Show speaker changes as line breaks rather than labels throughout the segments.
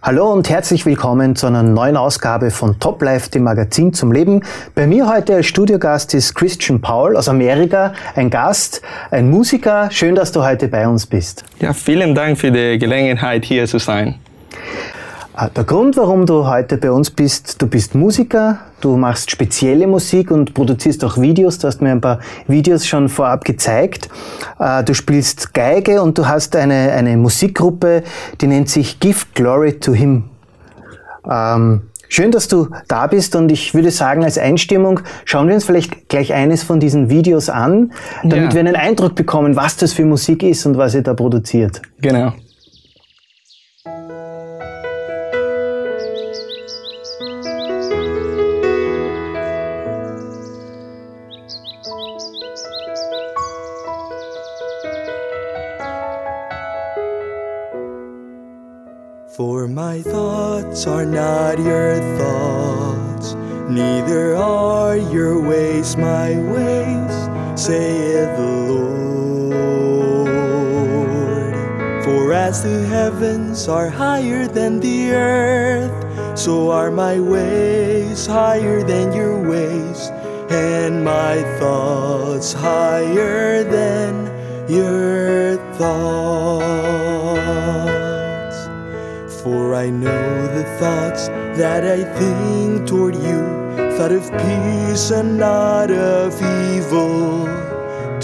Hallo und herzlich willkommen zu einer neuen Ausgabe von Top Life, dem Magazin zum Leben. Bei mir heute als Studiogast ist Christian Paul aus Amerika, ein Gast, ein Musiker. Schön, dass du heute bei uns bist.
Ja, vielen Dank für die Gelegenheit, hier zu sein.
Der Grund, warum du heute bei uns bist, du bist Musiker, du machst spezielle Musik und produzierst auch Videos. Du hast mir ein paar Videos schon vorab gezeigt. Ah, du spielst Geige und du hast eine, eine Musikgruppe, die nennt sich Give Glory to Him. Ähm, schön, dass du da bist und ich würde sagen, als Einstimmung schauen wir uns vielleicht gleich eines von diesen Videos an, damit ja. wir einen Eindruck bekommen, was das für Musik ist und was ihr da produziert.
Genau.
For my thoughts are not your thoughts, neither are your ways my ways, saith the Lord. For as the heavens are higher than the earth, so are my ways higher than your ways, and my thoughts higher than your thoughts. For I know the thoughts that I think toward you, thought of peace and not of evil,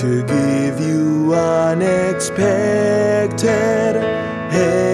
to give you unexpected help.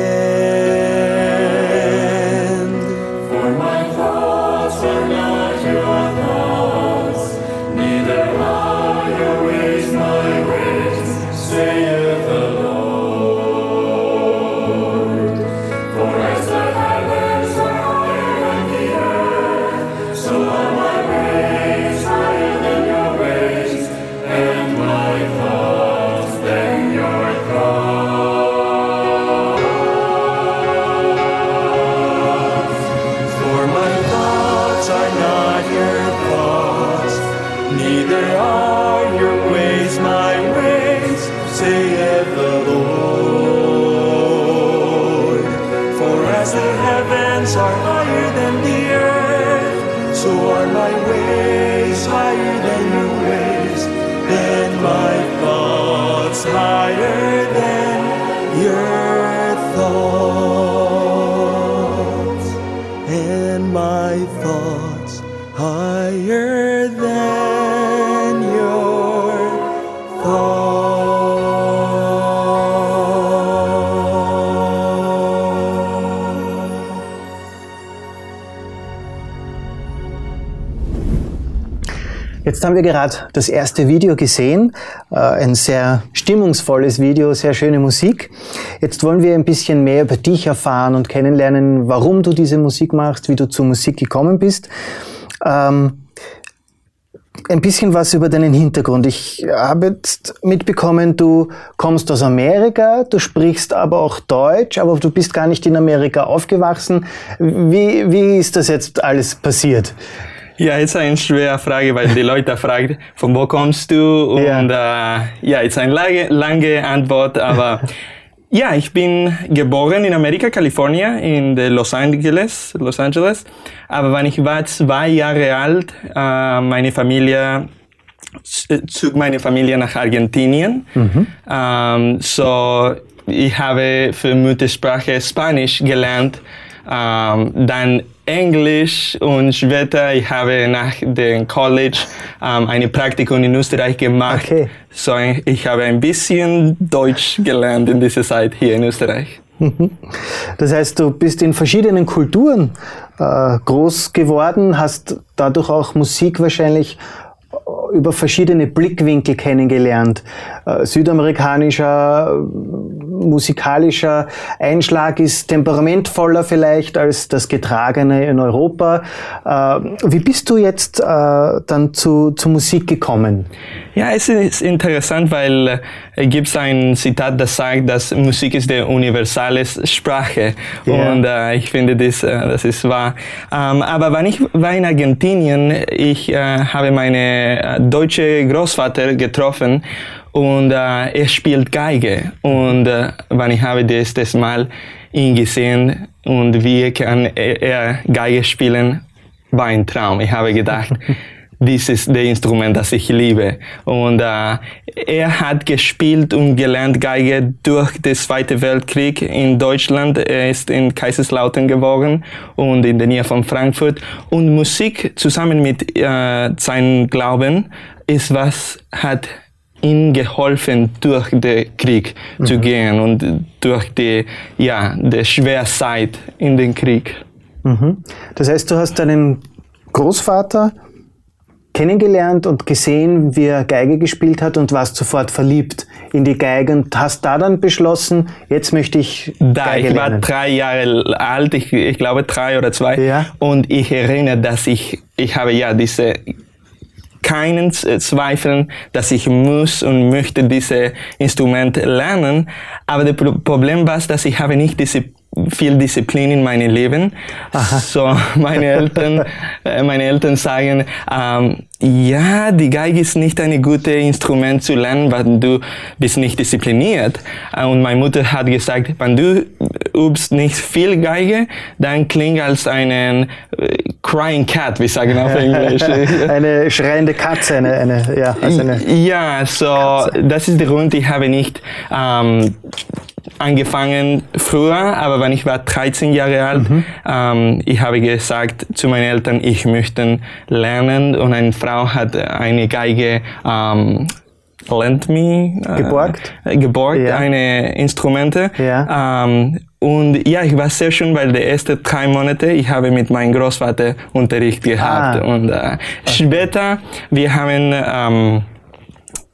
Jetzt haben wir gerade das erste Video gesehen, äh, ein sehr stimmungsvolles Video, sehr schöne Musik. Jetzt wollen wir ein bisschen mehr über dich erfahren und kennenlernen, warum du diese Musik machst, wie du zur Musik gekommen bist. Ähm, ein bisschen was über deinen Hintergrund. Ich habe jetzt mitbekommen, du kommst aus Amerika, du sprichst aber auch Deutsch, aber du bist gar nicht in Amerika aufgewachsen. Wie, wie ist das jetzt alles passiert?
Ja, ist eine schwere Frage, weil die Leute fragen, von wo kommst du? Und ja, äh, ja ist eine lange, lange Antwort, aber ja, ich bin geboren in Amerika, Kalifornien, in Los Angeles, Los Angeles. Aber wenn ich war zwei Jahre alt, äh, meine Familie zog meine Familie nach Argentinien. Mhm. Ähm, so ich habe für Muttersprache Spanisch gelernt. Ähm, dann Englisch und später ich habe nach dem College ähm, ein Praktikum in Österreich gemacht. Okay. So ich habe ein bisschen Deutsch gelernt in dieser Zeit hier in Österreich.
Das heißt, du bist in verschiedenen Kulturen äh, groß geworden, hast dadurch auch Musik wahrscheinlich über verschiedene Blickwinkel kennengelernt. Äh, südamerikanischer, musikalischer Einschlag ist temperamentvoller vielleicht als das Getragene in Europa. Äh, wie bist du jetzt äh, dann zu, zu Musik gekommen?
Ja, es ist interessant, weil äh, gibt ein Zitat, das sagt, dass Musik ist die universale Sprache. Yeah. Und äh, ich finde, das, das ist wahr. Ähm, aber wenn ich war in Argentinien, ich äh, habe meine äh, deutsche Großvater getroffen und äh, er spielt Geige. Und äh, wenn ich habe das, das Mal ihn gesehen, und wie kann er Geige spielen, war ein Traum. Ich habe gedacht, dies ist das Instrument, das ich liebe. Und äh, er hat gespielt und gelernt Geige durch den Zweiten Weltkrieg in Deutschland. Er ist in Kaiserslautern geboren und in der Nähe von Frankfurt. Und Musik zusammen mit äh, seinem Glauben ist was hat ihm geholfen, durch den Krieg mhm. zu gehen und durch die, ja, die schwere Zeit in den Krieg.
Mhm. Das heißt, du hast deinen Großvater kennengelernt und gesehen, wie er Geige gespielt hat und warst sofort verliebt in die Geige und hast da dann beschlossen, jetzt möchte ich
da, Geige ich lernen. war drei Jahre alt, ich, ich glaube drei oder zwei ja. und ich erinnere, dass ich, ich habe ja diese keinen Zweifeln, dass ich muss und möchte diese Instrument lernen. Aber das Problem war, dass ich habe nicht diese viel Disziplin in meinem Leben. Aha. So, meine Eltern, äh, meine Eltern sagen, ähm, ja, die Geige ist nicht ein gutes Instrument zu lernen, weil du bist nicht diszipliniert. Äh, und meine Mutter hat gesagt, wenn du übst nicht viel Geige, dann klingt als eine äh, crying cat, wie sagen auf Englisch.
eine schreiende Katze, eine, eine, ja, also eine
ja, so, Katze. das ist der Grund, ich habe nicht ähm, angefangen früher, aber wenn ich war 13 Jahre alt, mhm. ähm, ich habe gesagt zu meinen Eltern, ich möchte lernen und eine Frau hat eine Geige ähm, lent me
äh, geborgt,
geborgt ja. eine Instrumente ja. Ähm, und ja, ich war sehr schön, weil die ersten drei Monate, ich habe mit meinem Großvater Unterricht gehabt. Ah. Und äh, okay. später, wir haben ähm,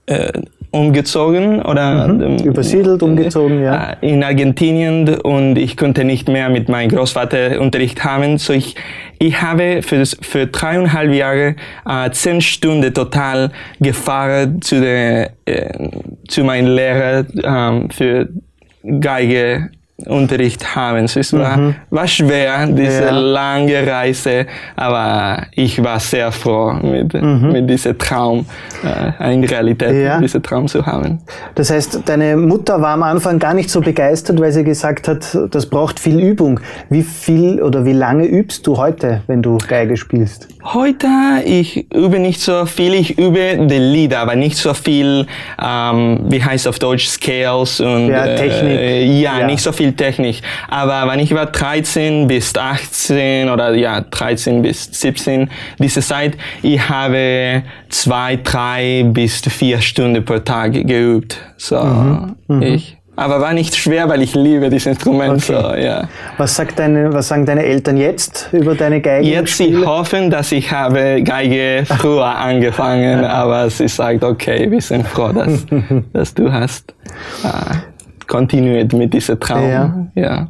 äh, umgezogen oder
mhm. Übersiedelt, umgezogen, ja.
Äh, in Argentinien und ich konnte nicht mehr mit meinem Großvater Unterricht haben. So ich, ich habe für, für dreieinhalb Jahre äh, zehn Stunden total gefahren zu, der, äh, zu meinem Lehrer äh, für Geige Unterricht haben. Es war, mhm. war schwer, diese ja. lange Reise, aber ich war sehr froh, mit, mhm. mit diesem Traum äh, in Realität, ja. diesen Traum zu haben.
Das heißt, deine Mutter war am Anfang gar nicht so begeistert, weil sie gesagt hat, das braucht viel Übung. Wie viel oder wie lange übst du heute, wenn du Geige spielst?
Heute, ich übe nicht so viel, ich übe die Lieder, aber nicht so viel, ähm, wie heißt auf Deutsch, Scales und
ja, Technik.
Äh, ja, ja, nicht so viel viel Technik. Aber wenn ich war 13 bis 18 oder ja 13 bis 17, diese Zeit, ich habe zwei, drei bis vier Stunden pro Tag geübt. So mhm. Mhm. ich. Aber war nicht schwer, weil ich liebe dieses Instrument. Okay. So, ja.
Was, sagt deine, was sagen deine Eltern jetzt über deine Geige?
Jetzt sie hoffen, dass ich habe Geige früher angefangen, aber sie sagt, okay, wir sind froh, dass, dass du hast. Uh, kontinuiert mit diesem Traum. Ja. ja.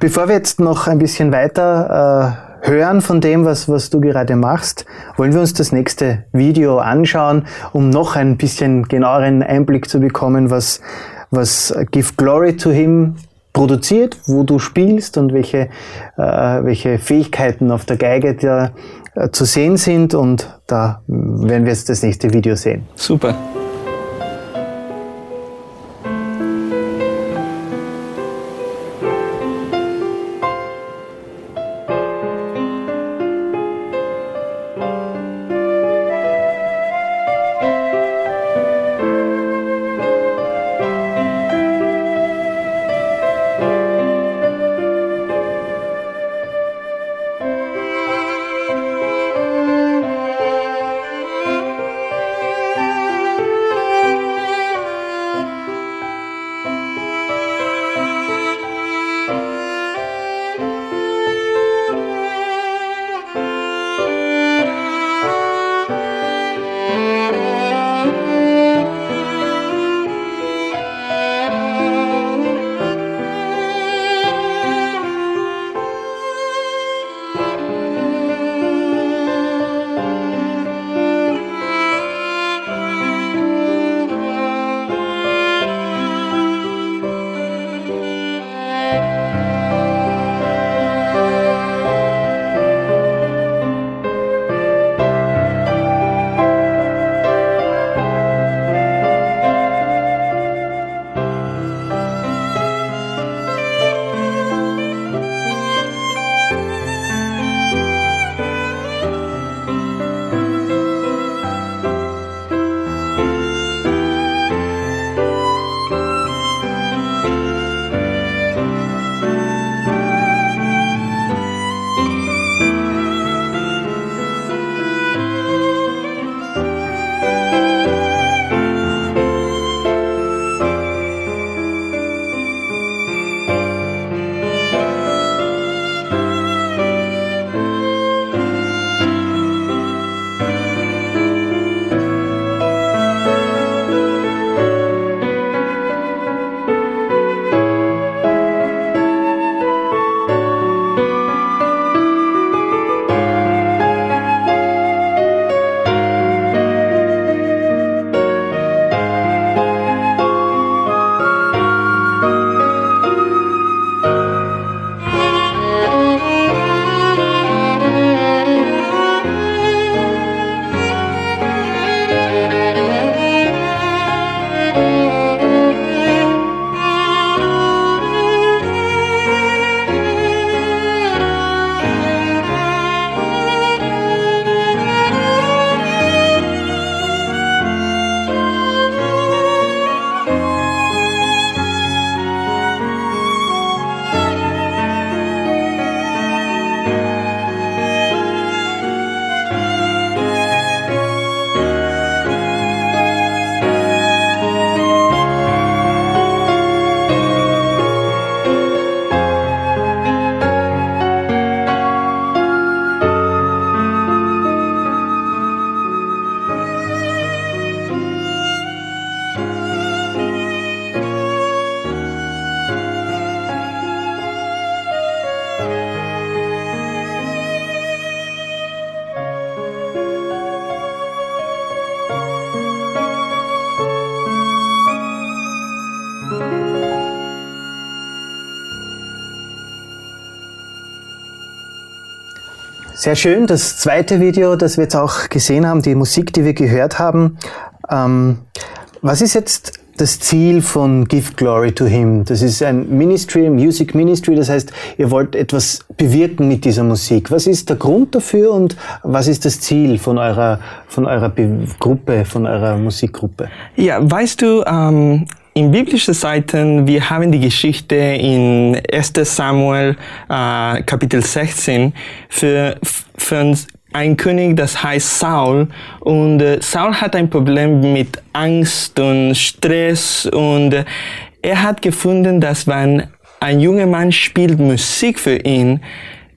Bevor wir jetzt noch ein bisschen weiter äh, hören von dem, was, was du gerade machst, wollen wir uns das nächste Video anschauen, um noch ein bisschen genaueren Einblick zu bekommen, was, was Give Glory to Him produziert, wo du spielst und welche, äh, welche Fähigkeiten auf der Geige dir äh, zu sehen sind. Und da werden wir jetzt das nächste Video sehen.
Super.
Sehr schön. Das zweite Video, das wir jetzt auch gesehen haben, die Musik, die wir gehört haben. Ähm, was ist jetzt das Ziel von Give Glory to Him? Das ist ein Ministry, Music Ministry, das heißt, ihr wollt etwas bewirken mit dieser Musik. Was ist der Grund dafür und was ist das Ziel von eurer, von eurer Be Gruppe, von eurer Musikgruppe?
Ja, weißt du, ähm, in biblischen Seiten, wir haben die Geschichte in 1 Samuel äh, Kapitel 16 für, für ein König, das heißt Saul. Und äh, Saul hat ein Problem mit Angst und Stress und äh, er hat gefunden, dass wenn ein junger Mann spielt Musik für ihn,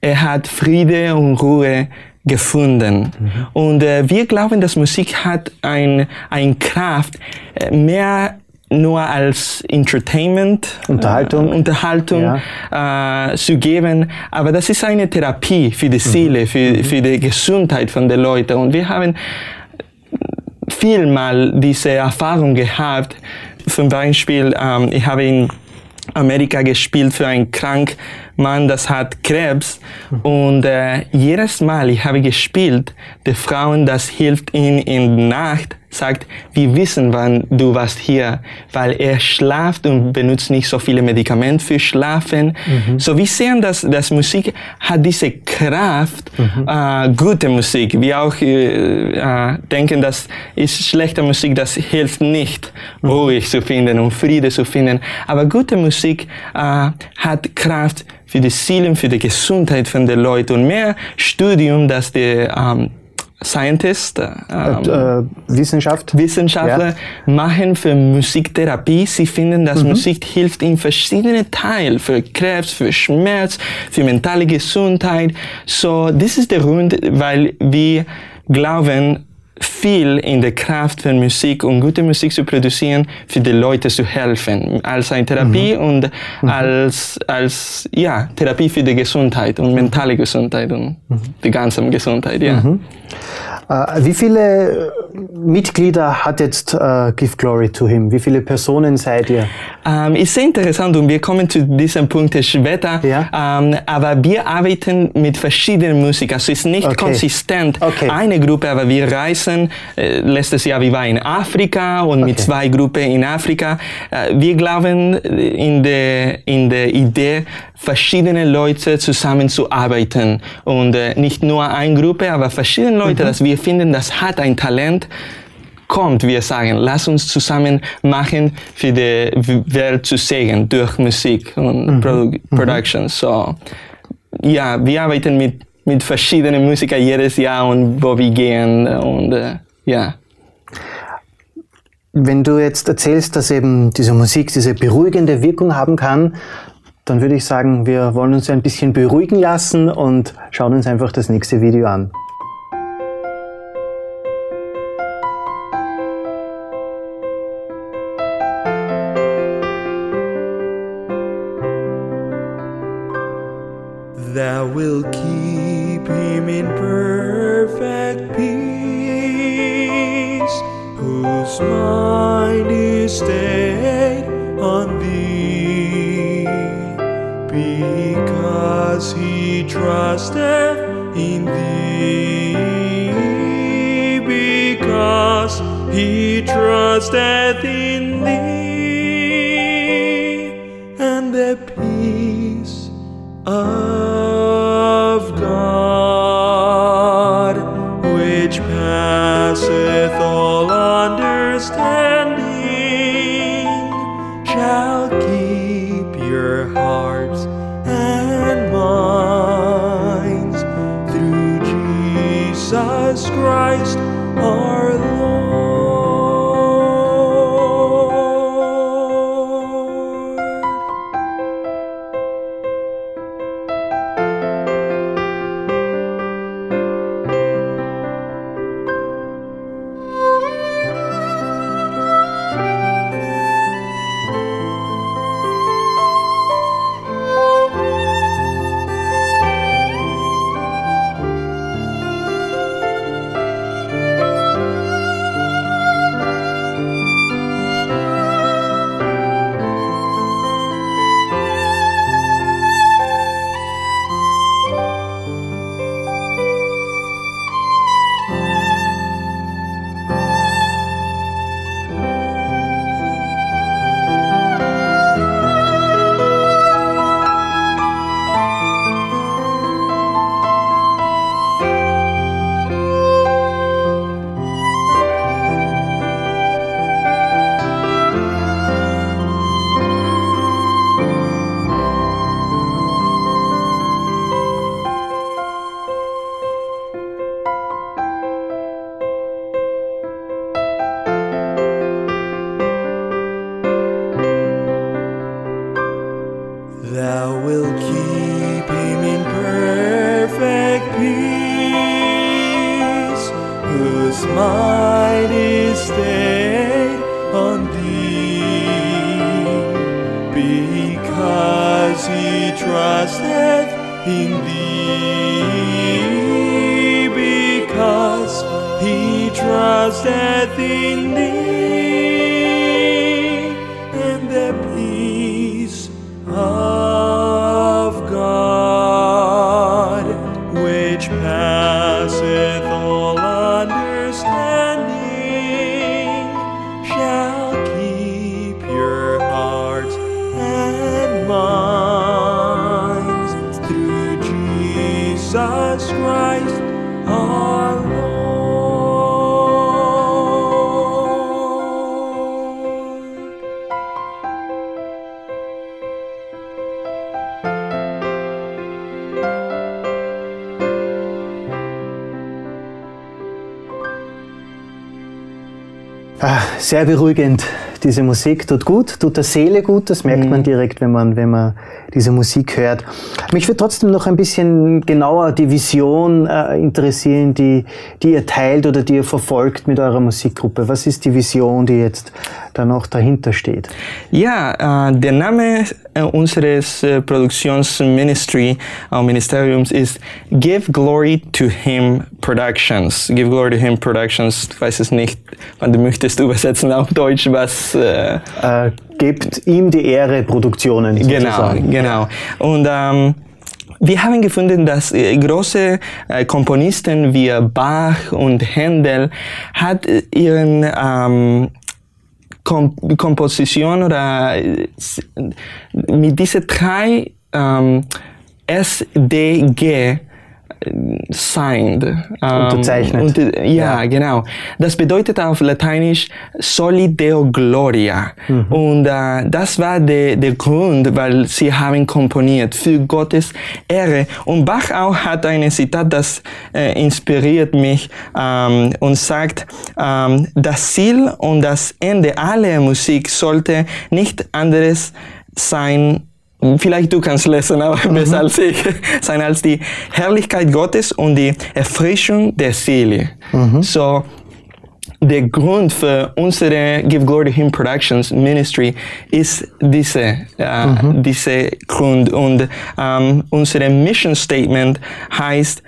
er hat Friede und Ruhe gefunden. Mhm. Und äh, wir glauben, dass Musik hat ein, ein Kraft, äh, mehr nur als Entertainment,
Unterhaltung,
äh, Unterhaltung ja. äh, zu geben. Aber das ist eine Therapie für die mhm. Seele, für, mhm. für die Gesundheit von den Leuten. Und wir haben vielmal diese Erfahrung gehabt. Zum Beispiel, ähm, ich habe in Amerika gespielt für einen kranken Mann, das hat Krebs. Und äh, jedes Mal, ich habe gespielt, die Frauen, das hilft ihnen in der Nacht, sagt, wir wissen, wann du warst hier, weil er schlaft und benutzt nicht so viele Medikamente für Schlafen. Mhm. So wir sehen, dass, dass Musik hat diese Kraft, mhm. äh, gute Musik. Wir auch äh, äh, denken, dass ist schlechte Musik, das hilft nicht, mhm. ruhig zu finden und Friede zu finden. Aber gute Musik äh, hat Kraft für die Seelen, für die Gesundheit von den Leuten und mehr Studium, dass die ähm, Scientists, äh,
äh, Wissenschaft.
Wissenschaftler ja. machen für Musiktherapie. Sie finden, dass mhm. Musik hilft in verschiedenen Teilen, für Krebs, für Schmerz, für mentale Gesundheit. So, das ist der Grund, weil wir glauben, viel in der Kraft von Musik und gute Musik zu produzieren, für die Leute zu helfen, als eine Therapie mhm. und mhm. als, als, ja, Therapie für die Gesundheit und mentale Gesundheit und mhm. die ganze Gesundheit, ja.
Mhm. Äh, wie viele Mitglieder hat jetzt uh, Give Glory to Him? Wie viele Personen seid ihr?
Ähm, ist sehr interessant und wir kommen zu diesem Punkt später. Ja? Ähm, aber wir arbeiten mit verschiedenen Musikern. Also es ist nicht okay. konsistent okay. eine Gruppe, aber wir reisen. Äh, letztes Jahr wir waren in Afrika und okay. mit zwei Gruppen in Afrika. Äh, wir glauben in der in der Idee verschiedene Leute zusammenzuarbeiten und äh, nicht nur eine Gruppe, aber verschiedene Leute, mhm. dass wir finden, das hat ein Talent, kommt, wir sagen, lass uns zusammen machen, für die Welt zu sehen durch Musik und mhm. Produ mhm. Production. So, ja, wir arbeiten mit, mit verschiedenen Musikern jedes Jahr und wo wir gehen und äh, ja.
Wenn du jetzt erzählst, dass eben diese Musik diese beruhigende Wirkung haben kann, dann würde ich sagen, wir wollen uns ein bisschen beruhigen lassen und schauen uns einfach das nächste Video an. Sehr beruhigend. Diese Musik tut gut, tut der Seele gut. Das merkt man direkt, wenn man, wenn man diese Musik hört. Mich würde trotzdem noch ein bisschen genauer die Vision äh, interessieren, die, die ihr teilt oder die ihr verfolgt mit eurer Musikgruppe. Was ist die Vision, die jetzt da noch dahinter steht?
Ja, äh, der Name äh, unseres äh, Produktionsministry, Ministeriums ist Give Glory to Him Productions. Give Glory to Him Productions. Ich weiß es nicht, wann du möchtest übersetzen auf Deutsch, was äh,
Äh, gebt ihm die Ehre Produktionen.
Genau,
sozusagen.
genau. Und ähm, wir haben gefunden, dass große Komponisten wie Bach und Händel hat ihren ähm, Kom Komposition oder äh, s- mit diese drei ähm, SDG signed. ähm,
Unterzeichnet.
Und, äh, ja, genau. Das bedeutet auf Lateinisch Soli Deo Gloria. Und äh, das war der, der Grund, weil sie haben komponiert für Gottes Ehre. Und Bach auch hat ein Zitat, das äh, inspiriert mich ähm, und sagt, ähm, das Ziel und das Ende aller Musik sollte nicht anderes sein Vielleicht du kannst lesen, aber mhm. besser als ich, sein als die Herrlichkeit Gottes und die Erfrischung der Seele. Mhm. So, der Grund für unsere Give Glory to Him Productions Ministry ist diese, äh, diese Grund. Und ähm, unsere Mission Statement heißt,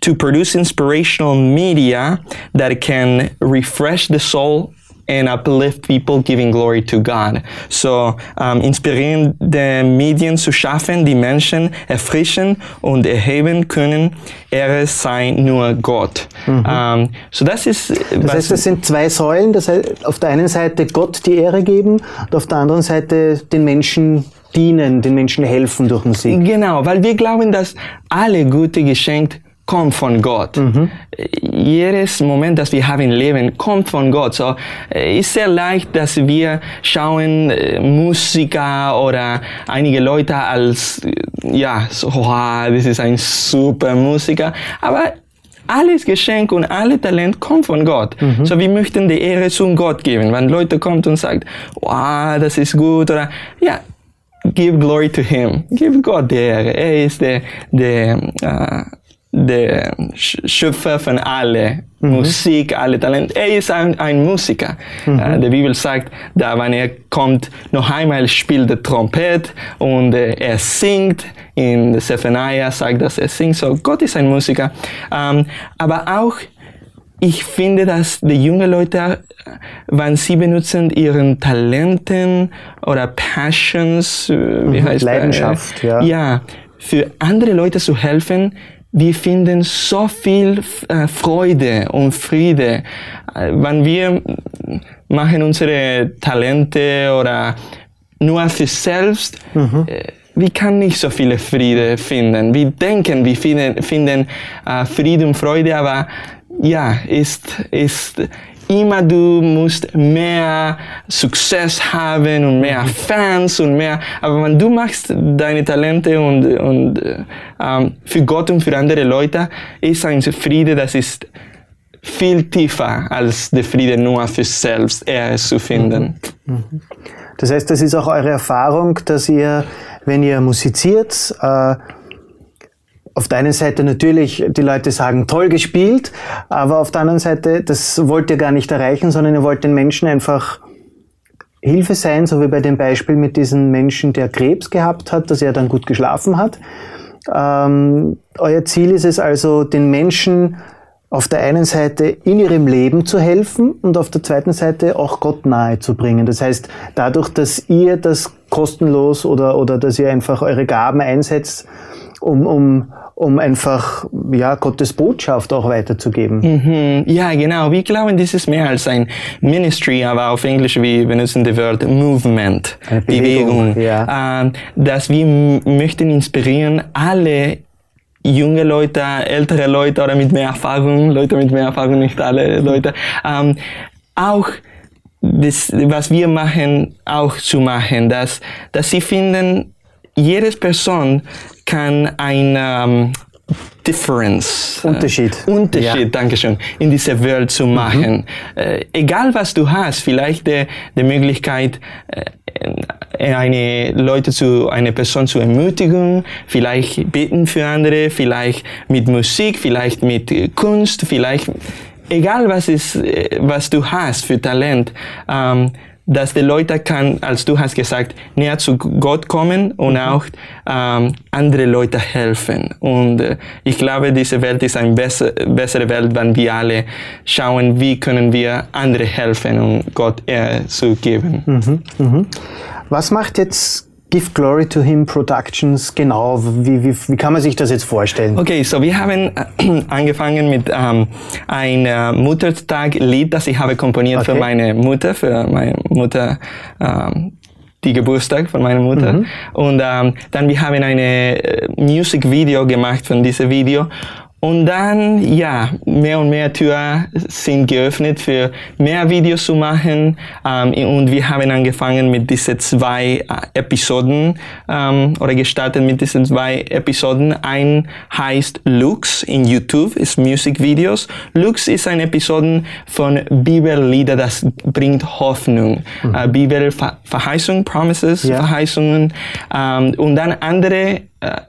to produce inspirational media that can refresh the soul and uplift people giving glory to God. So, ähm, inspirierende Medien zu schaffen, die Menschen erfrischen und erheben können, Ehre sei nur Gott. Ähm, so, das ist,
Das heißt, das sind zwei Säulen. Das heißt, auf der einen Seite Gott die Ehre geben und auf der anderen Seite den Menschen dienen, den Menschen helfen durch Musik.
Genau, weil wir glauben, dass alle gute Geschenke kommt von Gott. Jedes Moment, das wir haben im Leben, kommt von Gott. So, äh, ist sehr leicht, dass wir schauen äh, Musiker oder einige Leute als, äh, ja, so, wow, das ist ein super Musiker. Aber alles Geschenk und alle Talent kommt von Gott. So, wir möchten die Ehre zum Gott geben. Wenn Leute kommt und sagt, wow, das ist gut oder, ja, give glory to him. Give Gott die Ehre. Er ist der, der, äh, der Sch- Schöpfer von alle Musik, alle Talente. Er ist ein, ein Musiker. Äh, die Bibel sagt, da wenn er kommt, noch einmal spielt er Trompet und äh, er singt. In Zephaniah sagt, dass er singt. So, Gott ist ein Musiker. Ähm, aber auch ich finde, dass die jungen Leute, äh, wenn sie benutzen ihren Talenten oder Passions, äh, wie heißt das?
Leidenschaft, ja.
Ja, für andere Leute zu helfen, wir finden so viel äh, Freude und Friede, äh, wenn wir machen unsere Talente oder nur für selbst. Äh, wir können nicht so viele Friede finden. Wir denken, wir finden, finden äh, Friede und Freude, aber ja, ist, ist immer du musst mehr Success haben und mehr Fans und mehr. Aber wenn du machst deine Talente und, und äh, ähm, für Gott und für andere Leute, ist ein Friede, das ist viel tiefer als der Friede nur für selbst Ehre zu finden.
Das heißt, das ist auch eure Erfahrung, dass ihr, wenn ihr musiziert, äh, auf der einen Seite natürlich die Leute sagen, toll gespielt, aber auf der anderen Seite, das wollt ihr gar nicht erreichen, sondern ihr wollt den Menschen einfach Hilfe sein, so wie bei dem Beispiel mit diesem Menschen, der Krebs gehabt hat, dass er dann gut geschlafen hat. Ähm, euer Ziel ist es also, den Menschen auf der einen Seite in ihrem Leben zu helfen und auf der zweiten Seite auch Gott nahe zu bringen. Das heißt, dadurch, dass ihr das kostenlos oder, oder dass ihr einfach eure Gaben einsetzt, um, um, um einfach ja, Gottes Botschaft auch weiterzugeben.
Mhm. Ja, genau. Wir glauben, das ist mehr als ein Ministry, aber auf Englisch wir benutzen das Wort Movement,
Eine Bewegung,
Bewegung.
ja.
Ähm, dass wir möchten inspirieren, alle junge Leute, ältere Leute oder mit mehr Erfahrung, Leute mit mehr Erfahrung, nicht alle Leute, ähm, auch das, was wir machen, auch zu machen, dass, dass sie finden, jede Person kann ein ähm, Difference, äh,
Unterschied.
Unterschied,
Ja.
Dankeschön, in dieser Welt zu machen. Äh, egal was du hast, vielleicht die, die Möglichkeit, äh, eine Leute zu, eine Person zu ermutigen, vielleicht beten für andere, vielleicht mit Musik, vielleicht mit äh, Kunst, vielleicht, egal was ist, äh, was du hast für Talent, ähm, dass die Leute kann, als du hast gesagt, näher zu Gott kommen und auch ähm, andere Leute helfen. Und äh, ich glaube, diese Welt ist eine besser, bessere Welt, wenn wir alle schauen, wie können wir andere helfen und Gott Ehre zu geben.
Was macht jetzt Give Glory to Him Productions genau? Wie, wie, wie kann man sich das jetzt vorstellen?
Okay, so wir haben äh, angefangen mit ähm, ein äh, Muttertag-Lied, das ich habe komponiert für
Okay.
meine Mutter, für meine Mutter, ähm, die Geburtstag von meiner Mutter.
Mhm.
Und ähm, dann wir haben eine äh, Music-Video gemacht von diesem Video. Und dann, ja, mehr und mehr Türen sind geöffnet für mehr Videos zu machen. Ähm, und wir haben angefangen mit diesen zwei äh, Episoden ähm, oder gestartet mit diesen zwei Episoden. Ein heißt Lux in YouTube, ist Musikvideos. Lux ist eine Episode von Bibellieder, das bringt Hoffnung. Äh, Bibelverheißung, Promises,
Ja.
Verheißungen. Ähm, und dann andere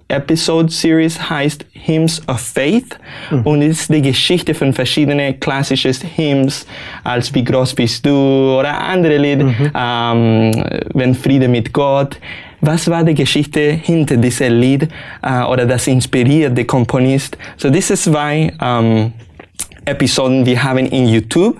Episode Series heißt Hymns of Faith und ist die Geschichte von verschiedenen klassischen Hymns, als Wie groß bist du oder andere Lieder, ähm, Wenn Friede mit Gott. Was war die Geschichte hinter diesem Lied äh, oder das inspiriert den Komponist? So diese zwei ähm, Episoden wir haben in YouTube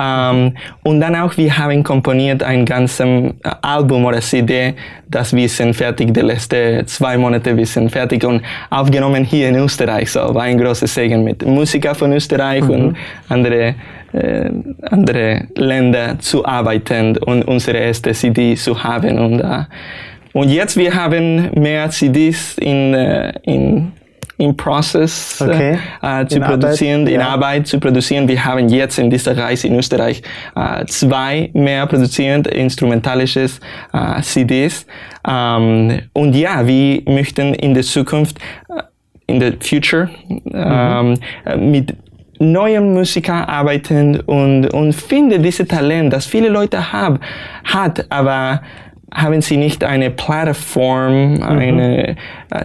ähm, und dann auch wir haben komponiert ein ganzes äh, Album oder CD, das wir sind fertig, die letzten zwei Monate wir sind fertig und aufgenommen hier in Österreich. So war ein großes Segen mit Musiker von Österreich und andere äh, andere Länder zu arbeiten und unsere erste CD zu haben und äh, und jetzt wir haben mehr CDs in äh, in in Process
Okay.
äh, zu
In Arbeit,
produzieren, in
ja.
Arbeit zu produzieren. Wir haben jetzt in dieser Reise in Österreich äh, zwei mehr produzierend instrumentalisches äh, CDs. Ähm, und ja, wir möchten in der Zukunft, äh, in der Future, ähm, äh, mit neuen Musiker arbeiten und, und finde diese Talent, das viele Leute haben, hat, aber haben sie nicht eine Plattform, eine, äh,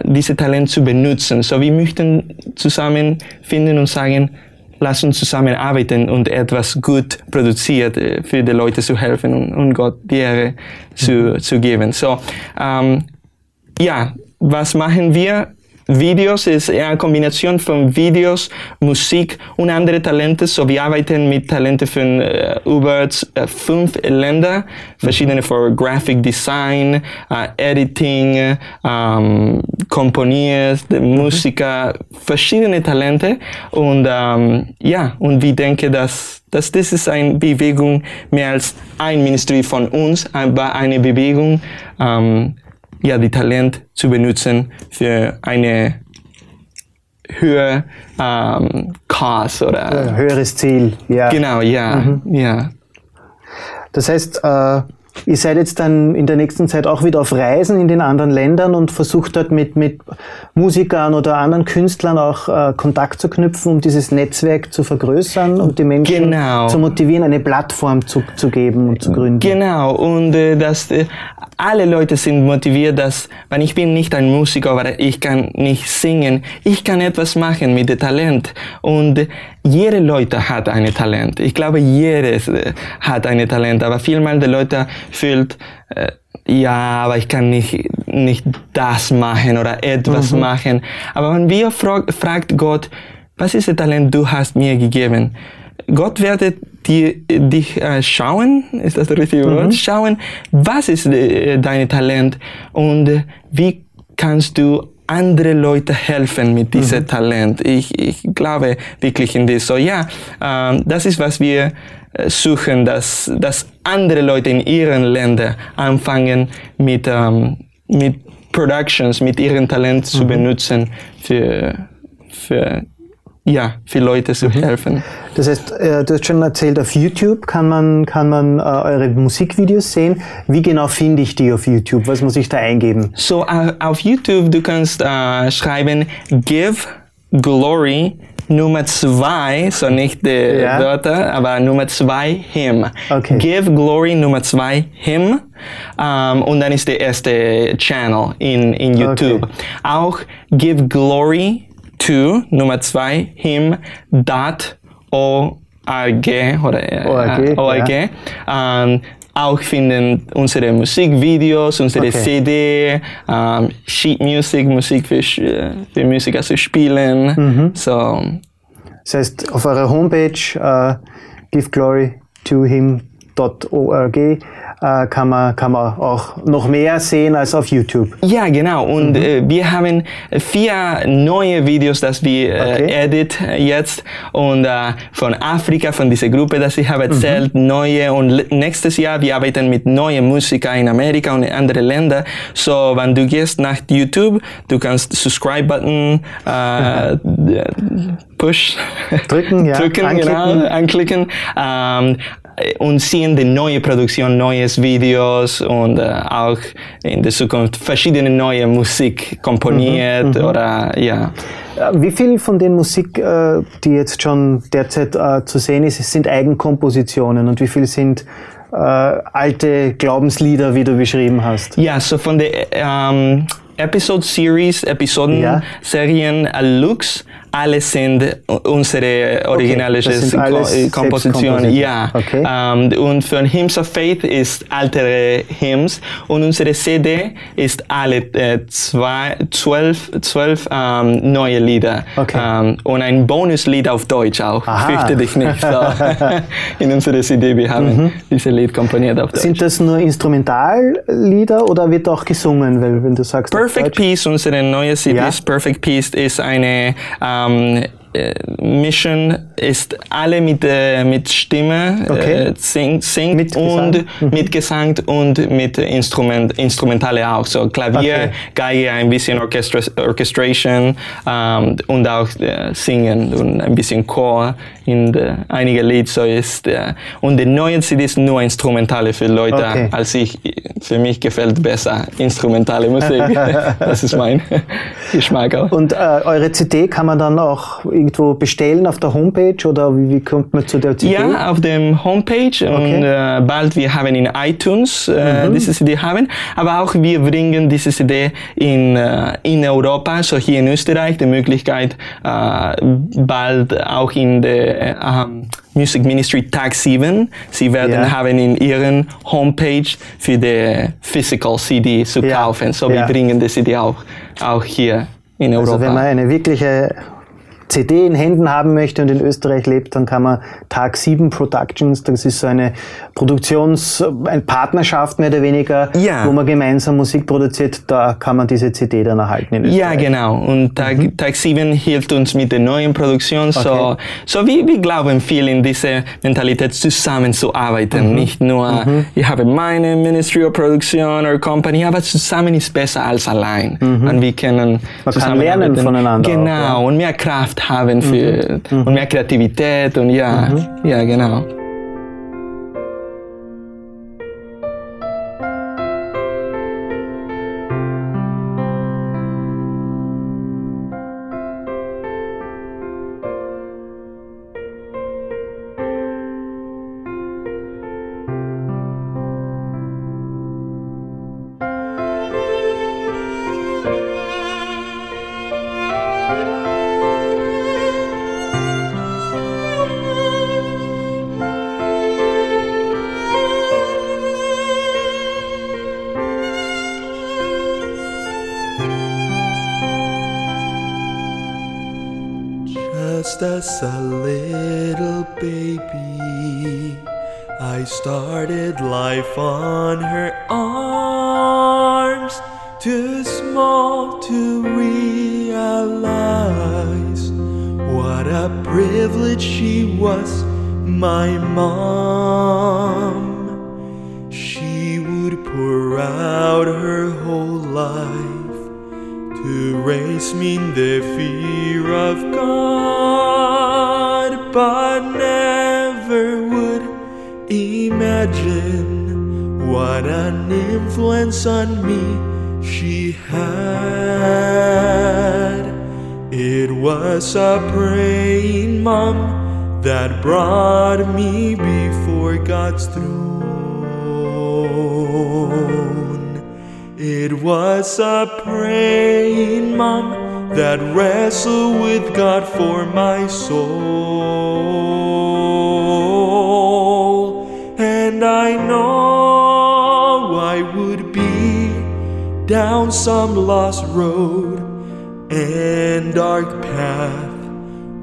diese Talent zu benutzen. So wir möchten zusammen finden und sagen, lass uns zusammenarbeiten und etwas gut produziert äh, für die Leute zu helfen und, und Gott die Ehre zu, zu geben. So, ähm, ja, was machen wir? Videos ist eher eine Kombination von Videos, Musik und andere Talente. So wir arbeiten mit Talenten von äh, über äh, fünf Ländern, verschiedene für Graphic Design, äh, Editing, ähm, Komponiers, Musiker, verschiedene Talente. Und ähm, ja, und wir denken, dass, dass das ist eine Bewegung mehr als ein Ministry von uns, aber eine Bewegung, ähm, ja, die Talent zu benutzen für eine höhere ähm, Cause oder
Ein höheres Ziel, ja.
genau, ja, ja.
Das heißt, äh, Ihr seid jetzt dann in der nächsten Zeit auch wieder auf Reisen in den anderen Ländern und versucht dort mit, mit Musikern oder anderen Künstlern auch äh, Kontakt zu knüpfen, um dieses Netzwerk zu vergrößern und die Menschen
Genau.
zu motivieren, eine Plattform zu, zu geben und zu gründen.
Genau, und äh, dass äh, alle Leute sind motiviert, dass, wenn ich bin nicht ein Musiker, aber ich kann nicht singen, ich kann etwas machen mit dem Talent. Und äh, jede Leute hat ein Talent. Ich glaube, jedes äh, hat ein Talent, aber vielmal die Leute fühlt, äh, ja, aber ich kann nicht, nicht das machen oder etwas machen. Aber wenn wir frag, fragt Gott, was ist das Talent, du hast mir gegeben? Gott werde dir, dich äh, schauen, ist das das richtige Wort? Schauen, was ist äh, dein Talent und wie kannst du andere Leute helfen mit diesem Talent. Ich, ich glaube wirklich in das. So ja, ähm, das ist was wir äh, suchen, dass, dass andere Leute in ihren Ländern anfangen mit, ähm, mit Productions, mit ihrem Talent zu benutzen für, für, ja, für Leute zu helfen.
Das heißt, äh, du hast schon erzählt, auf YouTube kann man, kann man äh, eure Musikvideos sehen. Wie genau finde ich die auf YouTube? Was muss ich da eingeben?
So uh, auf YouTube, du kannst äh, schreiben Give Glory Nummer zwei, so nicht die
Ja.
Wörter, aber Nummer zwei Him.
Okay.
Give Glory Nummer zwei Him. Ähm, und dann ist der erste Channel in, in YouTube. Auch Give Glory to Nummer zwei Him dot org oder äh,
ORG,
ORG. Ähm, auch finden unsere Musikvideos, unsere
Okay.
CD, ähm, Sheet Music, Musik für, äh, für Musiker zu spielen.
Mhm.
So,
Das heißt, auf eurer Homepage äh, giveglorytohim.org äh, kann, man, kann man auch noch mehr sehen als auf YouTube.
ja, genau. Und
Mhm.
äh, wir haben vier neue Videos, das wir äh,
Okay.
edit jetzt und äh, von Afrika, von dieser Gruppe, das ich habe erzählt,
Mhm.
neue und nächstes Jahr wir arbeiten mit neuen Musikern in Amerika und in anderen Ländern. So, wenn du gehst nach YouTube, du kannst Subscribe-Button äh, push
Drücken, ja,
drücken,
anklicken.
genau, anklicken ähm, und sehen die neue Produktion, neues Videos und äh, auch in der Zukunft verschiedene neue Musik komponiert
Mhm,
oder ja.
Wie viel von den Musik, äh, die jetzt schon derzeit äh, zu sehen ist, sind Eigenkompositionen und wie viel sind äh, alte Glaubenslieder, wie du beschrieben hast?
Ja, so von der ähm, Episode Series, Episoden,
Ja.
Serien äh, Lux, alle sind unsere originale
alles
Ko- äh.
Selbstkompositionen.
Ja.
Okay.
Ähm, und für Hymns of Faith ist ältere Hymns und unsere CD ist alle äh, zwei, zwölf, zwölf ähm, neue Lieder.
Okay.
Ähm, und ein Bonuslied auf Deutsch auch.
Aha.
Fürchte dich nicht. So. In unserer CD, wir haben dieses Lied komponiert auf Deutsch.
Sind das nur Instrumentallieder oder wird auch gesungen? Weil wenn du sagst
Perfect Peace, unsere neue CD
Ja.
Perfect Peace, ist eine ähm, äh, Mission, ist alle mit, äh, mit Stimme
Okay.
äh, sing, singt
Mit Gesang.
und mit Gesang und mit Instrument, Instrumentale auch. So Klavier,
Okay.
Geige, ein bisschen Orchestra Orchestration ähm, und auch äh, Singen und ein bisschen Chor in de, einige Lied. So ist, äh, und die neue CD ist nur Instrumentale für Leute,
Okay.
als ich, für mich gefällt besser instrumentale Musik. das ist mein Geschmack auch.
Und äh, eure CD kann man dann auch irgendwo bestellen auf der Homepage oder wie, wie kommt man zu der CD?
Ja, auf dem Homepage und äh, bald wir haben in iTunes äh, diese CD haben, aber auch wir bringen diese CD in, äh, in Europa, so hier in Österreich, die Möglichkeit äh, bald auch in der äh, ähm, Music Ministry Tag 7. Sie werden
Ja.
haben in ihren Homepage für die Physical CD zu
Ja.
kaufen. So
Ja.
wir bringen die CD auch, auch hier in Europa.
Also wenn man eine wirkliche CD in Händen haben möchte und in Österreich lebt, dann kann man Tag 7 Productions, das ist so eine Produktions-, eine Partnerschaft mehr oder weniger,
Ja.
wo man gemeinsam Musik produziert, da kann man diese CD dann erhalten in
Ja,
Österreich.
genau. Und Tag, Tag 7 hilft uns mit der neuen Produktion. So,
Okay.
so wir, wir glauben viel in diese Mentalität, zusammenzuarbeiten. Nicht nur, ich habe meine Ministry of Production oder Company, aber zusammen ist besser als allein. Und wir können
kann
zusammenarbeiten.
lernen voneinander auch,
Genau.
ja.
Und mehr Kraft haben für, und mehr Kreativität. Und ja, ja, genau. A privilege she was, my mom. She would pour out her whole life to raise me in the fear of God, but never would imagine what an influence on me she had. It was a praying mom that brought me before God's throne. It was a praying mom that wrestled with God for my soul. And I know I would be down some lost road and dark path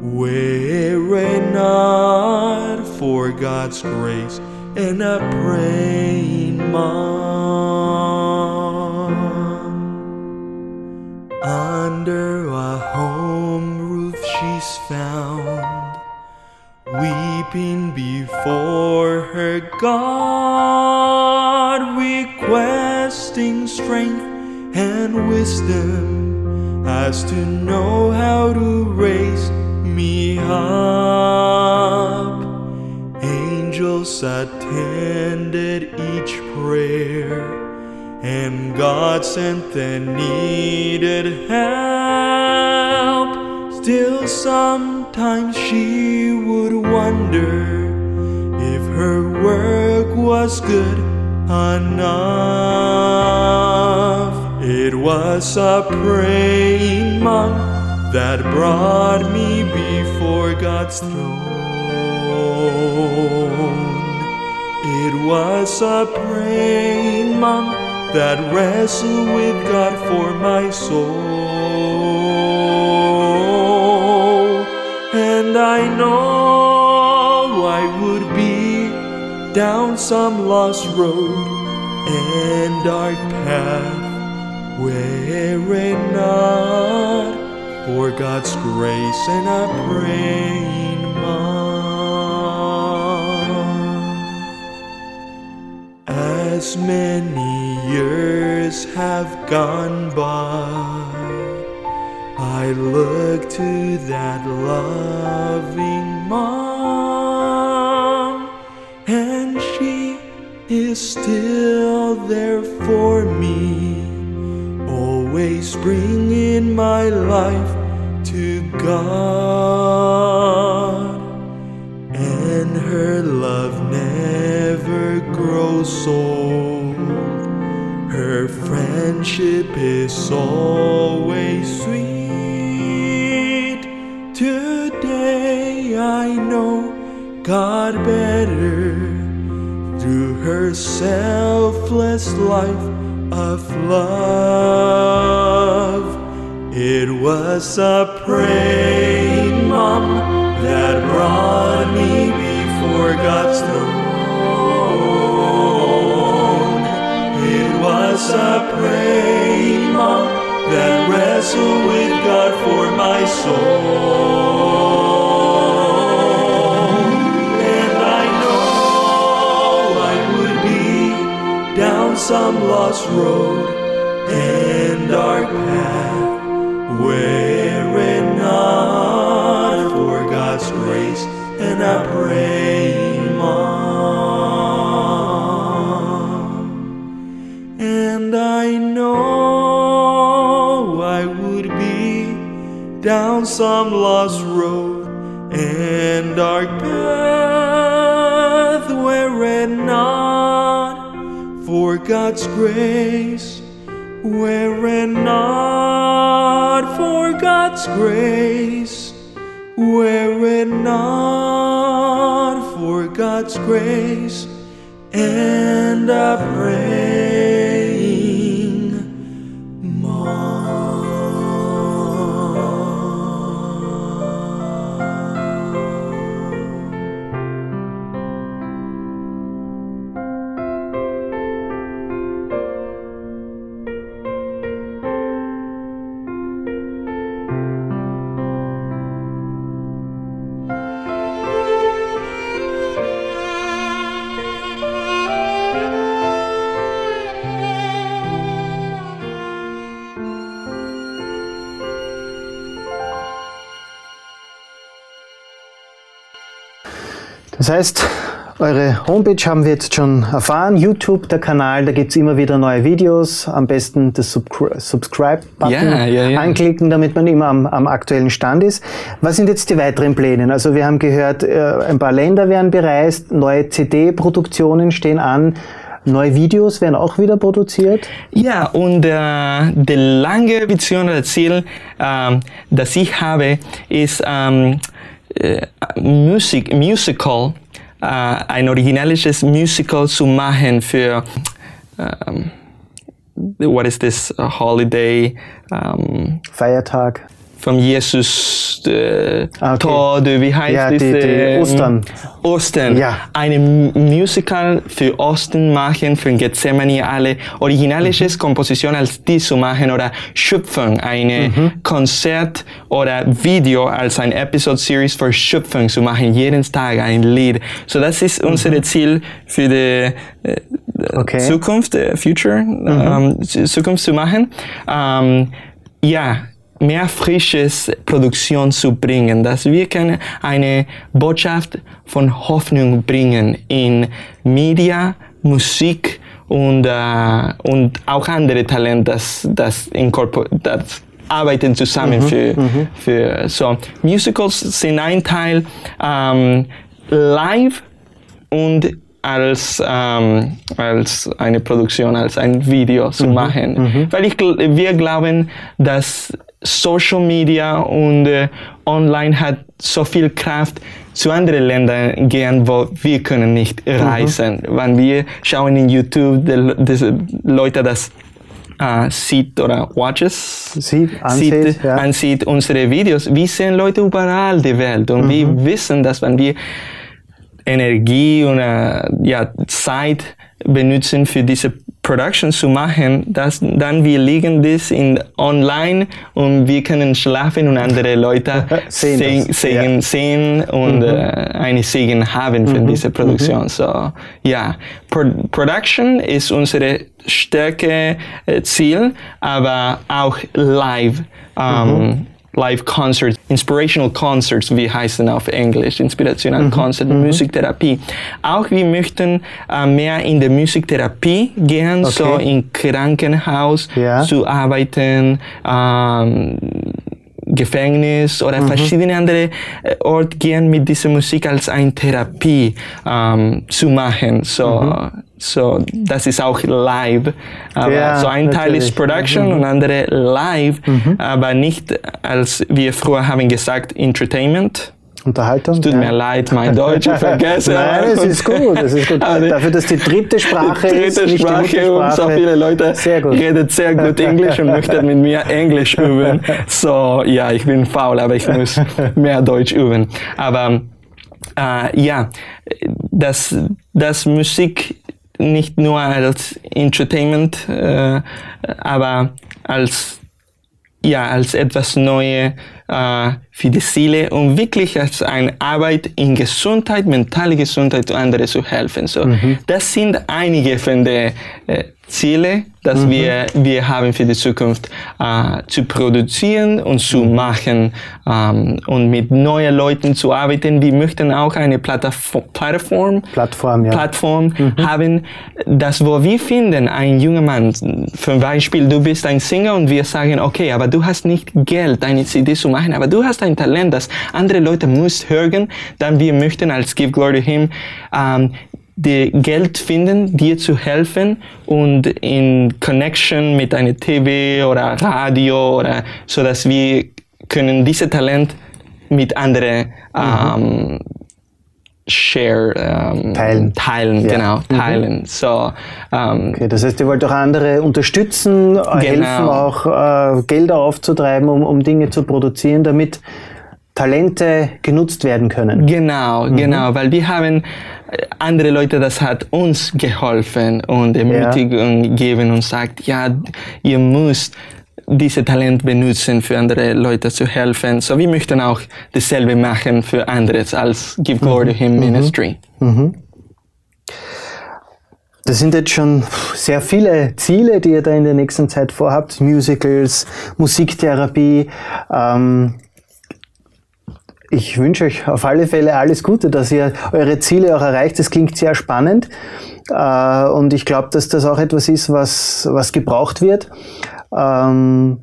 were it not for God's grace and a praying mom. Under a home roof she's found, weeping before her God, requesting strength and wisdom as to know how to raise me up. Angels attended each prayer, and God sent the needed help. Still, sometimes she would wonder if her work was good enough. Was a praying mom that brought me before God's throne. It was a praying mom that wrestled with God for my soul. And I know I would be down some lost road and dark path it not for God's grace and a praying mom. As many years have gone by, I look to that loving mom, and she is still there for me bringing my life to God, and her love never grows old. Her friendship is always sweet. Today I know God better through her selfless life of love. It was a praying mom that brought me before God's throne. It was a praying mom that wrestled with God for my soul. Some lost road and dark path were it not for God's grace and I pray mom. And I know I would be down some lost God's grace, were it not for God's grace, were it not for God's grace and I praying
Das heißt, eure Homepage haben wir jetzt schon erfahren, YouTube, der Kanal, da gibt's immer wieder neue Videos. Am besten das Subscribe-Button
Ja, ja, ja.
anklicken, damit man immer am, am aktuellen Stand ist. Was sind jetzt die weiteren Pläne? Also wir haben gehört, äh, ein paar Länder werden bereist, neue CD-Produktionen stehen an, neue Videos werden auch wieder produziert.
Ja, und äh, die lange Vision oder Ziel, ähm, das ich habe, ist ähm, äh, Uh, Musik, Musical, uh, äh, ein originalisches Musical zu machen für ähm, what is this holiday um,
Feiertag.
Vom Jesus äh,
okay.
Tod, wie heißt
Ja,
das?
die- die
ähm,
Ostern.
Ostern.
Ja.
Eine Musical für Osten machen, für Gethsemane, alle originalische
Mhm.
Komposition als die zu machen oder Schöpfung, eine
Mhm.
Konzert oder Video als ein Episode Series für Schöpfung zu machen, jeden Tag ein Lied. So das ist unser Ziel für die äh,
Mhm. Okay. Mhm.
Zukunft, äh, Future, ähm, Z- Zukunft zu machen. Ähm, ja, mehr frisches Produktion zu bringen, dass wir können eine Botschaft von Hoffnung bringen in Media, Musik und, äh, und auch andere Talente, das, das, das arbeiten zusammen für, für so. Musicals sind ein Teil ähm, live und als, ähm, als eine Produktion, als ein Video zu machen. Weil ich, wir glauben, dass Social Media und äh, Online hat so viel Kraft zu anderen Ländern gehen, wo wir können nicht reisen. Wenn wir schauen in YouTube, die, diese Leute das äh, sieht oder watches,
Sieht, ansieht,
sieht,
ja.
ansieht unsere Videos. Wir sehen Leute überall die Welt und wir wissen, dass wenn wir Energie und äh, ja, Zeit benutzen für diese Production zu machen, dass dann wir liegen das in online und wir können schlafen und andere Leute
Sehen
sehen, sehen,
ja.
sehen und äh, eine Segen haben für diese Produktion. So, ja, Pro Production ist unsere stärke äh, Ziel, aber auch live. Ähm, Live Concerts, Inspirational Concerts, wie heißen auf Englisch, Inspirational Concert, Musiktherapie. Auch wir möchten äh, mehr in der Musiktherapie gehen, so
Okay.
in Krankenhaus
Ja.
zu arbeiten, ähm, Gefängnis oder verschiedene andere äh, Orte gehen mit dieser Musik als eine Therapie ähm, zu machen. So, so, das ist auch live. Aber
Ja,
so ein Teil ist
natürlich. Mhm.
Production und andere live, aber nicht als wir früher haben gesagt Entertainment.
Unterhaltung.
Tut
ja.
mir leid, mein Deutsch, ich vergesse.
Nein, es ist gut, es ist gut.
Die-
Dafür, dass die dritte Sprache ist,
dritte
nicht die
Sprache und so viele Leute
Sehr gut.
reden sehr gut Englisch und möchten mit mir Englisch üben. So, ja, ich bin faul, aber ich muss mehr Deutsch üben. Aber äh, ja, dass, dass Musik nicht nur als Entertainment, äh, aber als ja, als etwas Neues äh, für die Seele und wirklich als eine Arbeit in Gesundheit, mentale Gesundheit und andere zu helfen. So, Das sind einige von den äh, Ziele, dass wir, wir haben für die Zukunft äh, zu produzieren und zu machen ähm, und mit neuen Leuten zu arbeiten. Wir möchten auch eine Plattform, Plattform
Plattform, ja.
Plattform haben, das wo wir finden, ein junger Mann, zum Beispiel, du bist ein Sänger und wir sagen, okay, aber du hast nicht Geld, eine CD zu machen, aber du hast ein Talent, das andere Leute müssen hören, dann wir möchten als Give Glory to Him ähm, die Geld finden, dir zu helfen und in Connection mit einer TV oder Radio oder so, dass wir können diese Talent mit anderen ähm, share ähm,
Teilen.
teilen
Ja.
genau teilen so ähm,
Okay, das heißt, ihr wollt auch andere unterstützen, äh, helfen auch äh, Gelder aufzutreiben, um, um Dinge zu produzieren, damit Talente genutzt werden können.
Genau, genau, weil wir haben äh, andere Leute, das hat uns geholfen und Ermutigung gegeben und sagt, ja, ihr müsst diese Talent benutzen, für andere Leute zu helfen. So, wir möchten auch dasselbe machen für andere als Give Glory to Him Ministry.
Das sind jetzt schon sehr viele Ziele, die ihr da in der nächsten Zeit vorhabt. Musicals, Musiktherapie. Ähm, ich wünsche euch auf alle Fälle alles Gute, dass ihr eure Ziele auch erreicht. Das klingt sehr spannend. Äh, und ich glaube, dass das auch etwas ist, was, was gebraucht wird. Ähm,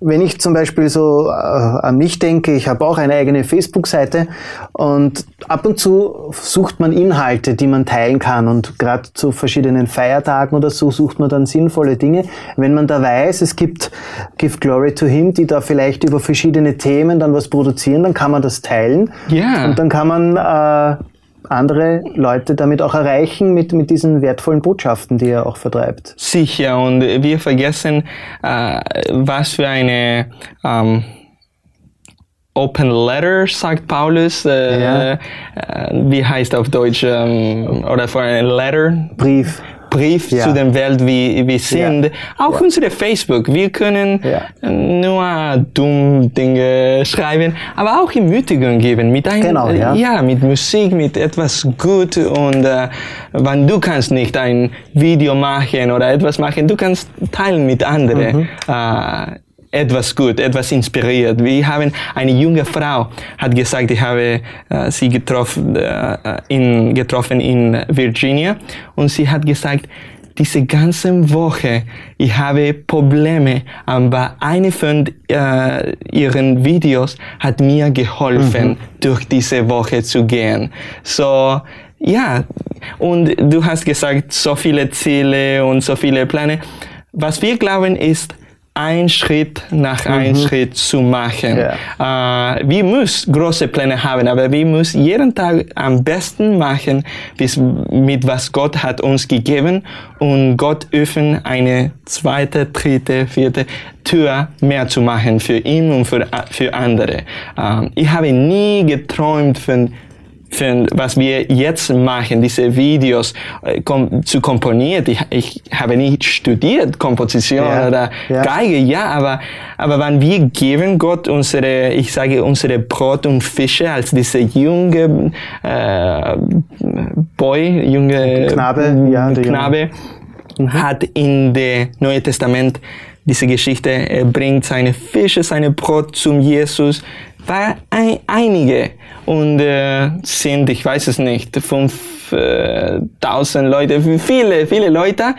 wenn ich zum Beispiel so äh, an mich denke, ich habe auch eine eigene Facebook-Seite und ab und zu sucht man Inhalte, die man teilen kann und gerade zu verschiedenen Feiertagen oder so sucht man dann sinnvolle Dinge. Wenn man da weiß, es gibt Give Glory to Him, die da vielleicht über verschiedene Themen dann was produzieren, dann kann man das teilen
Ja.
und dann kann man äh, andere Leute damit auch erreichen mit, mit diesen wertvollen Botschaften, die er auch vertreibt.
Sicher, und wir vergessen, äh, was für eine ähm, Open Letter, sagt Paulus. Äh,
Ja.
äh, wie heißt auf Deutsch? Ähm, oder für ein Letter?
Brief.
Brief
Ja.
zu der Welt, wie wir sind. Auch unsere Facebook. Wir können
Ja.
nur dumm Dinge schreiben, aber auch Ermutigung geben mit ein,
Genau, ja.
ja, mit Musik, mit etwas gut und äh, wenn du kannst nicht ein Video machen oder etwas machen, du kannst teilen mit anderen. Äh, etwas gut, etwas inspiriert. Wir haben eine junge Frau, hat gesagt, ich habe äh, sie getroffen, äh, in, getroffen in Virginia und sie hat gesagt, diese ganze Woche, ich habe Probleme, aber eine von äh, ihren Videos hat mir geholfen, durch diese Woche zu gehen. So, ja, und du hast gesagt, so viele Ziele und so viele Pläne. Was wir glauben ist, ein Schritt nach ein Schritt zu machen. Äh, wir müssen große Pläne haben, aber wir müssen jeden Tag am besten machen, bis, mit was Gott hat uns gegeben und Gott öffnet eine zweite, dritte, vierte Tür mehr zu machen für ihn und für, für andere. Ähm, ich habe nie geträumt von für was wir jetzt machen, diese Videos äh, kom zu komponieren. Ich, ich habe nicht studiert Komposition
Ja,
oder
ja.
Geige, ja, aber, aber wenn wir geben Gott unsere, ich sage, unsere Brot und Fische als diese junge äh, Boy, junge
Knabe, ja, der Junge.
Knabe, hat in dem Neuen Testament diese Geschichte, er bringt seine Fische, seine Brot zum Jesus, war ein, einige und äh, sind, ich weiß es nicht, 5000 Leute, viele, viele Leute,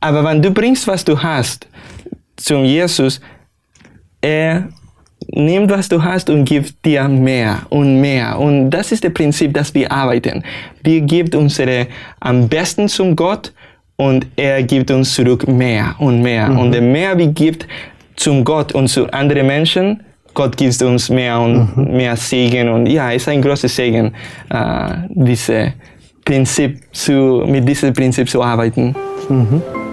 aber wenn du bringst, was du hast, zum Jesus, er nimmt, was du hast und gibt dir mehr und mehr. Und das ist das Prinzip, das wir arbeiten. Wir geben unsere am besten zum Gott und er gibt uns zurück mehr und mehr. Und je mehr wir gibt zum Gott und zu anderen Menschen, Gott gibt uns mehr und mehr Segen. Und ja, es ist ein großes Segen, äh, diese Prinzip zu, mit diesem Prinzip zu arbeiten.
Thank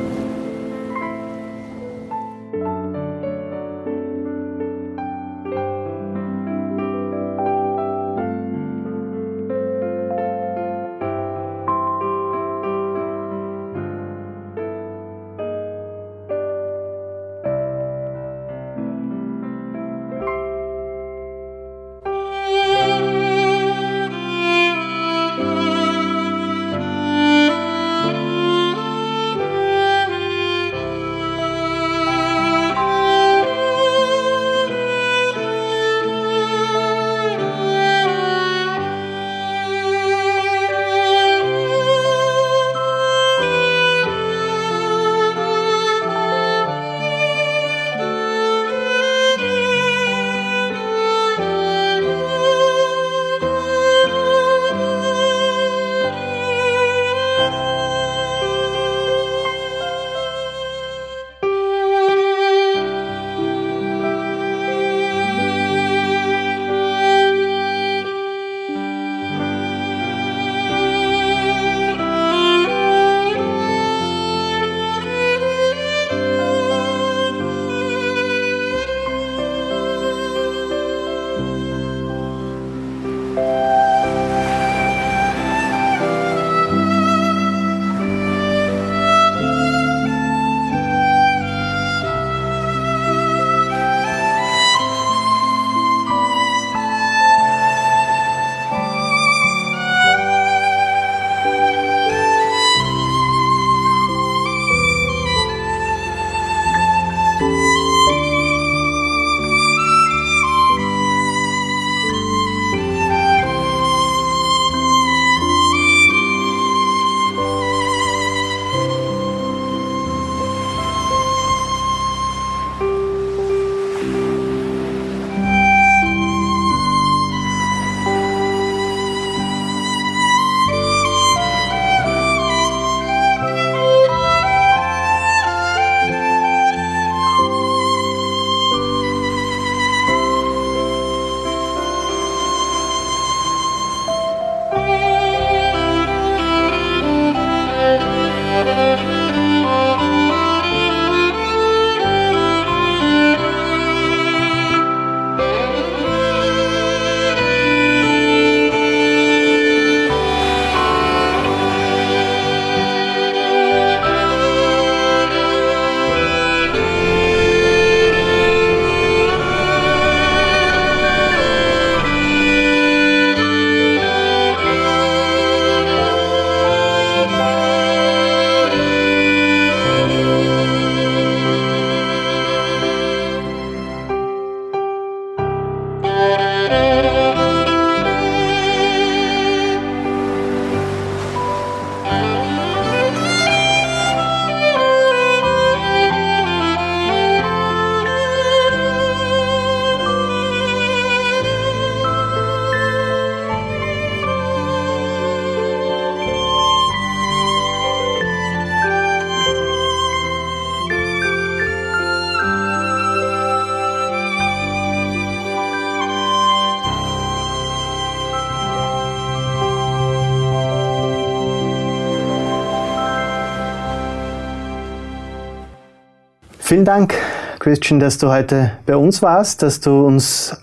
Vielen Dank, Christian, dass du heute bei uns warst, dass du uns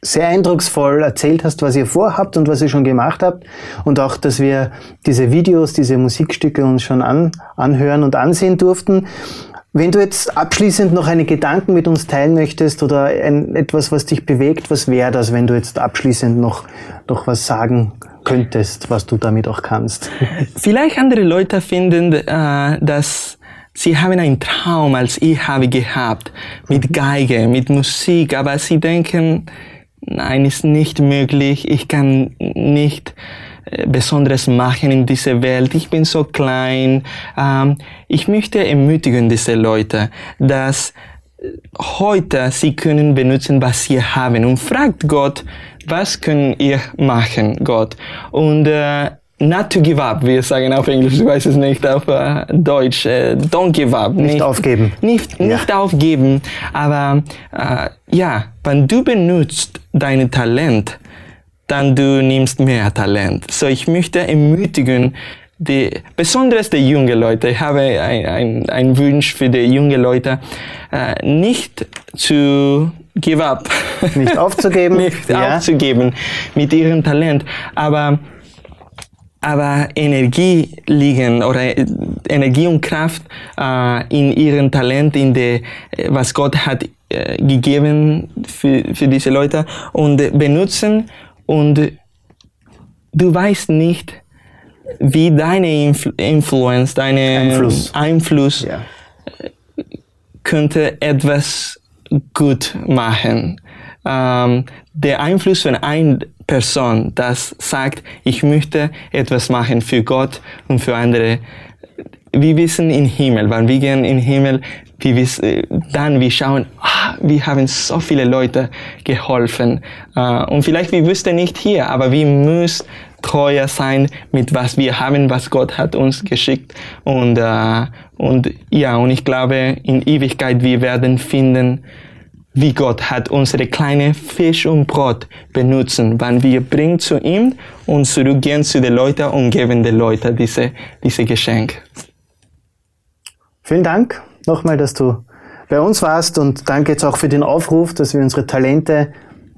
sehr eindrucksvoll erzählt hast, was ihr vorhabt und was ihr schon gemacht habt und auch, dass wir diese Videos, diese Musikstücke uns schon an, anhören und ansehen durften. Wenn du jetzt abschließend noch einen Gedanken mit uns teilen möchtest oder ein, etwas, was dich bewegt, was wäre das, wenn du jetzt abschließend noch, noch was sagen könntest, was du damit auch kannst?
Vielleicht andere Leute finden, äh, dass Sie haben einen Traum, als ich habe gehabt, mit Geige, mit Musik, aber sie denken, nein, ist nicht möglich, ich kann nicht äh, Besonderes machen in dieser Welt. Ich bin so klein. Ähm, ich möchte ermutigen diese Leute, dass äh, heute sie können benutzen, was sie haben und fragt Gott, was können ihr machen, Gott? Und äh, not to give up, wir sagen auf Englisch, ich weiß es nicht auf äh, Deutsch, äh, don't give up.
Nicht, nicht aufgeben.
Nicht, nicht ja. aufgeben, aber äh, ja, wenn du benutzt dein Talent, dann du nimmst mehr Talent. So ich möchte ermutigen, die, besonders die jungen Leute, ich habe ein, ein, Wunsch für die jungen Leute, äh, nicht zu give up.
Nicht aufzugeben.
nicht ja. aufzugeben mit ihrem Talent, aber aber Energie liegen oder Energie und Kraft äh, in ihrem Talent, in der, was Gott hat äh, gegeben für, für diese Leute und benutzen und du weißt nicht, wie deine Influ Influence, deine
Einfluss,
Einfluss ja. könnte etwas gut machen. Ähm, der Einfluss von einer Person, das sagt, ich möchte etwas machen für Gott und für andere. Wir wissen im Himmel, wenn wir gehen im Himmel, wir wissen, dann wir schauen, ah, wir haben so viele Leute geholfen. Uh, und vielleicht wir wüssten nicht hier, aber wir müssen treuer sein mit was wir haben, was Gott hat uns geschickt. Und, uh, und ja, und ich glaube, in Ewigkeit wir werden finden, wie Gott hat unsere kleine Fisch und Brot benutzen, wann wir bringen zu ihm und zurückgehen zu den Leuten und geben den Leuten diese, diese Geschenk.
Vielen Dank nochmal, dass du bei uns warst und danke jetzt auch für den Aufruf, dass wir unsere Talente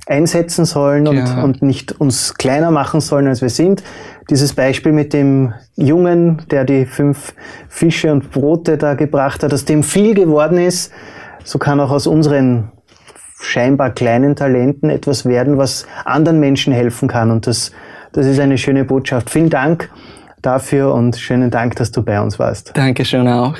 einsetzen sollen und, ja. und nicht uns kleiner machen sollen, als wir sind. Dieses Beispiel mit dem Jungen, der die fünf Fische und Brote da gebracht hat, aus dem viel geworden ist, so kann auch aus unseren scheinbar kleinen Talenten etwas werden, was anderen Menschen helfen kann. Und das, das ist eine schöne Botschaft. Vielen Dank dafür und schönen Dank, dass du bei uns warst.
Dankeschön auch.